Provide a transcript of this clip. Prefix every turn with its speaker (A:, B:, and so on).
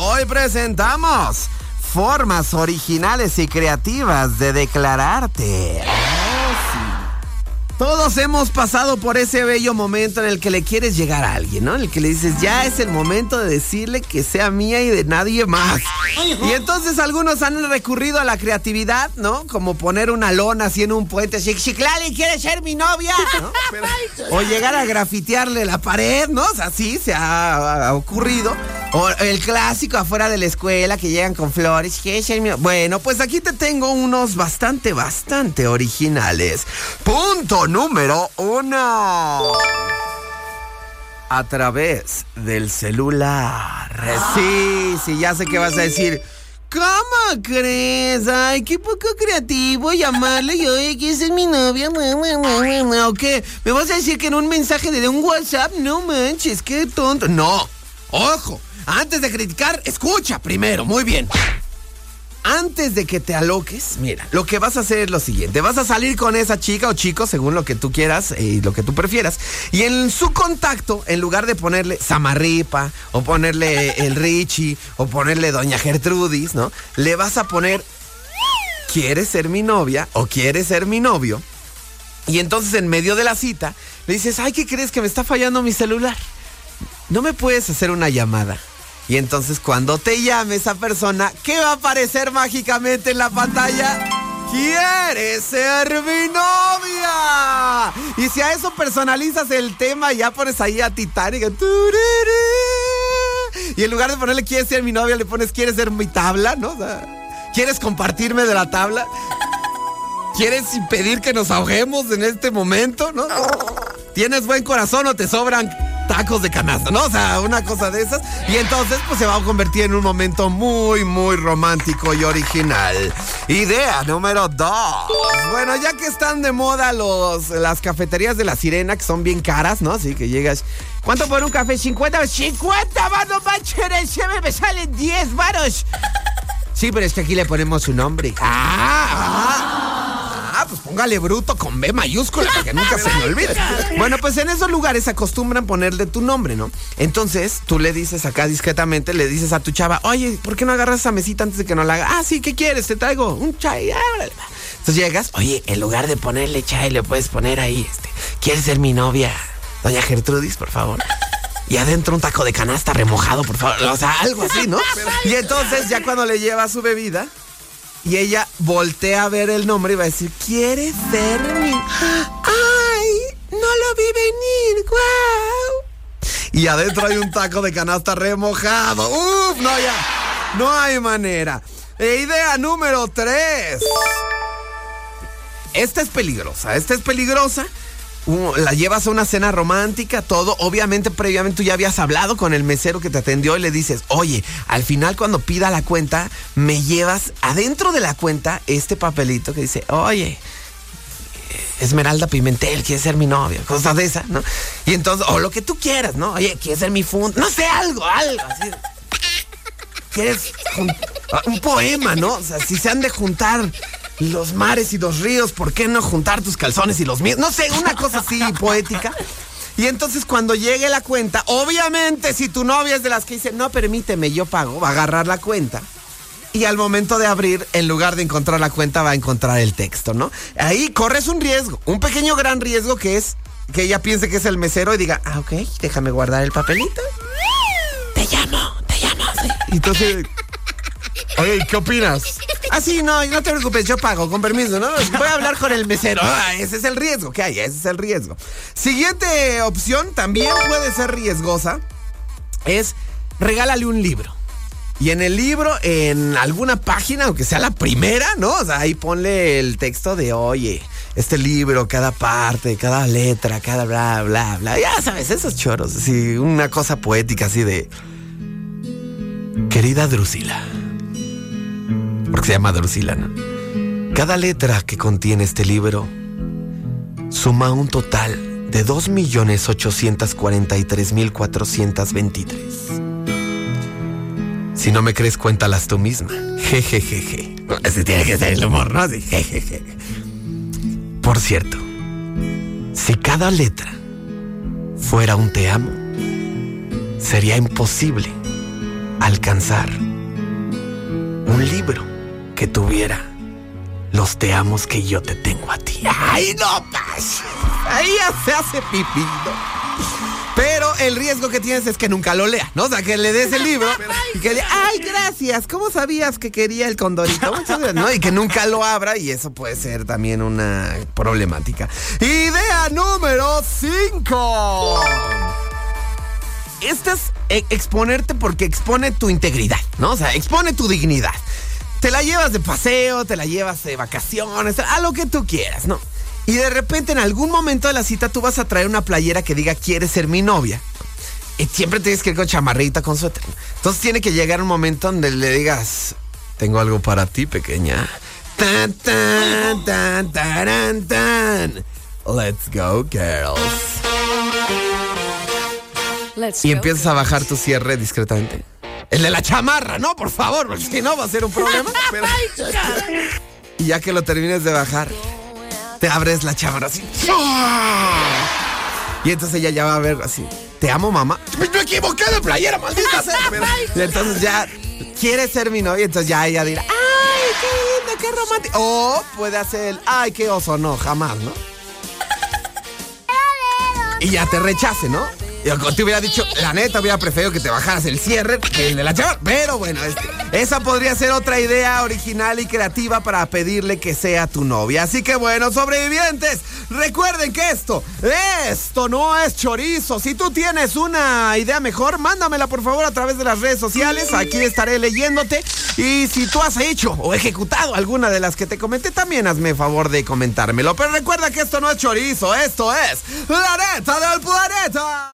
A: Hoy presentamos formas originales y creativas de declararte. Todos hemos pasado por ese bello momento en el que le quieres llegar a alguien, ¿no? En el que le dices, ya es el momento de decirle que sea mía y de nadie más. Y entonces algunos han recurrido a la creatividad, ¿no? Como poner una lona así en un puente, Chiclali quiere ser mi novia. o llegar a grafitearle la pared, ¿no? O sea, sí, se ha, ocurrido. El clásico afuera de la escuela que llegan con flores. Bueno, pues aquí te tengo unos bastante, bastante originales. Punto número uno. A través del celular. Sí, sí, ya sé que vas a decir. ¿Cómo crees? Ay, qué poco creativo llamarle y oye, que es mi novia. ¿O qué? ¿Me vas a decir que en un mensaje de un WhatsApp? No manches, qué tonto. No, ojo, antes de criticar, escucha primero, muy bien antes de que te aloques, mira, lo que vas a hacer es lo siguiente. Vas a salir con esa chica o chico, según lo que tú quieras y lo que tú prefieras. Y en su contacto, en lugar de ponerle Samarripa, o ponerle el Richie, o ponerle Doña Gertrudis, ¿no? Le vas a poner, ¿quieres ser mi novia o quieres ser mi novio? Y entonces en medio de la cita, le dices, ay, ¿qué crees que me está fallando mi celular? No me puedes hacer una llamada. Y entonces cuando te llame esa persona, ¿qué va a aparecer mágicamente en la pantalla? ¿Quieres ser mi novia? Y si a eso personalizas el tema, ya pones ahí a Titanic. Y en lugar de ponerle quieres ser mi novia, le pones quieres ser mi tabla, ¿no? ¿Quieres compartirme de la tabla? ¿Quieres impedir que nos ahoguemos en este momento, no? ¿Tienes buen corazón o te sobran tacos de canasta, ¿no? O sea, una cosa de esas. Y entonces, pues se va a convertir en un momento muy, muy romántico y original. Idea número dos. Bueno, ya que están de moda los, las cafeterías de la sirena, que son bien caras, ¿no? Así que llegas. ¿Cuánto por un café? 50, 50 varos, se me salen 10 varos. Sí, pero es que aquí le ponemos su nombre. Ah, ah pues póngale bruto con B mayúscula para que nunca se me olvide. Bueno, pues en esos lugares acostumbran ponerle tu nombre, ¿no? Entonces tú le dices acá discretamente, le dices a tu chava, oye, ¿por qué no agarras esa mesita antes de que no la haga? Ah, sí, ¿qué quieres? Te traigo un chai. Entonces llegas, oye, en lugar de ponerle chai, le puedes poner ahí, este, ¿quieres ser mi novia? Doña Gertrudis, por favor y adentro un taco de canasta remojado, por favor. O sea, algo así, ¿no? Y entonces ya cuando le lleva su bebida, y ella voltea a ver el nombre y va a decir, ¿quieres ser mi...? ¡Ay! No lo vi venir, guau. Y adentro hay un taco de canasta remojado. ¡Uf! No, ya. No hay manera. E idea número 3. Esta es peligrosa. Esta es peligrosa la llevas a una cena romántica, todo. Obviamente, previamente tú ya habías hablado con el mesero que te atendió y le dices, oye, al final cuando pida la cuenta, me llevas adentro de la cuenta este papelito que dice, oye, Esmeralda Pimentel, quiere ser mi novia, cosas de esa, ¿no? Y entonces, o lo que tú quieras, ¿no? Oye, quiere ser mi fund, no sé, algo, algo, así. ¿Quieres un poema, no? O sea, si se han de juntar los mares y los ríos, ¿por qué no juntar tus calzones y los míos? No sé, una cosa así poética. Y entonces cuando llegue la cuenta, obviamente si tu novia es de las que dice, no, permíteme, yo pago, va a agarrar la cuenta. Y al momento de abrir, en lugar de encontrar la cuenta, va a encontrar el texto, ¿no? Ahí corres un riesgo, un pequeño gran riesgo que es que ella piense que es el mesero y diga, ah, ok, déjame guardar el papelito. Te llamo, te llamo. Y entonces, oye, ¿qué opinas? Ah, sí, no, no te preocupes, yo pago, con permiso, ¿no? Voy a hablar con el mesero. Ah, ese es el riesgo que hay, ese es el riesgo. Siguiente opción, también puede ser riesgosa, es regálale un libro. Y en el libro, en alguna página, aunque sea la primera, ¿no? O sea, ahí ponle el texto de, oye, este libro, cada parte, cada letra, cada bla, bla, bla. Ya sabes, esos choros, así, una cosa poética así de... Querida Drusila porque se llama Drusila, Cada letra que contiene este libro suma un total de 2.843.423. Si no me crees, cuéntalas tú misma. Jejejeje. Ese tiene que ser el humor, ¿no? Jejeje. Por cierto, si cada letra fuera un te amo, sería imposible alcanzar un libro que tuviera los te amos que yo te tengo a ti. ¡Ay, no pasa! Ahí ya se hace pipí, Pero el riesgo que tienes es que nunca lo lea, ¿no? O sea, que le des el libro y que le ¡ay, gracias! ¿Cómo sabías que quería el condorito? Muchas gracias, ¿no? Y que nunca lo abra y eso puede ser también una problemática. Idea número 5. Esta es e- exponerte porque expone tu integridad, ¿no? O sea, expone tu dignidad. Te la llevas de paseo, te la llevas de vacaciones, a lo que tú quieras, ¿no? Y de repente en algún momento de la cita tú vas a traer una playera que diga quieres ser mi novia. Y siempre tienes que ir con chamarrita, con suéter. Entonces tiene que llegar un momento donde le digas, tengo algo para ti, pequeña. Tan, tan, tan, tan, tan. Let's go, girls.
B: Let's
A: Y
B: go.
A: empiezas a bajar tu cierre discretamente. El de la chamarra, no, por favor, porque si no va a ser un problema. Pero- y ya que lo termines de bajar, te abres la chamarra así. Y entonces ella ya va a ver así. Te amo, mamá. Me equivoqué de playera, maldita sea. Pero- Y entonces ya quiere ser mi novia, entonces ya ella dirá, ay, qué lindo, qué romántico. O puede hacer el, ay, qué oso, no, jamás, ¿no? y ya te rechace, ¿no? Yo te hubiera dicho, la neta, hubiera preferido que te bajaras el cierre que el de la chamarra. Pero bueno, este, esa podría ser otra idea original y creativa para pedirle que sea tu novia. Así que bueno, sobrevivientes, recuerden que esto, esto no es chorizo. Si tú tienes una idea mejor, mándamela por favor a través de las redes sociales. Aquí estaré leyéndote. Y si tú has hecho o ejecutado alguna de las que te comenté, también hazme favor de comentármelo. Pero recuerda que esto no es chorizo, esto es la neta del planeta.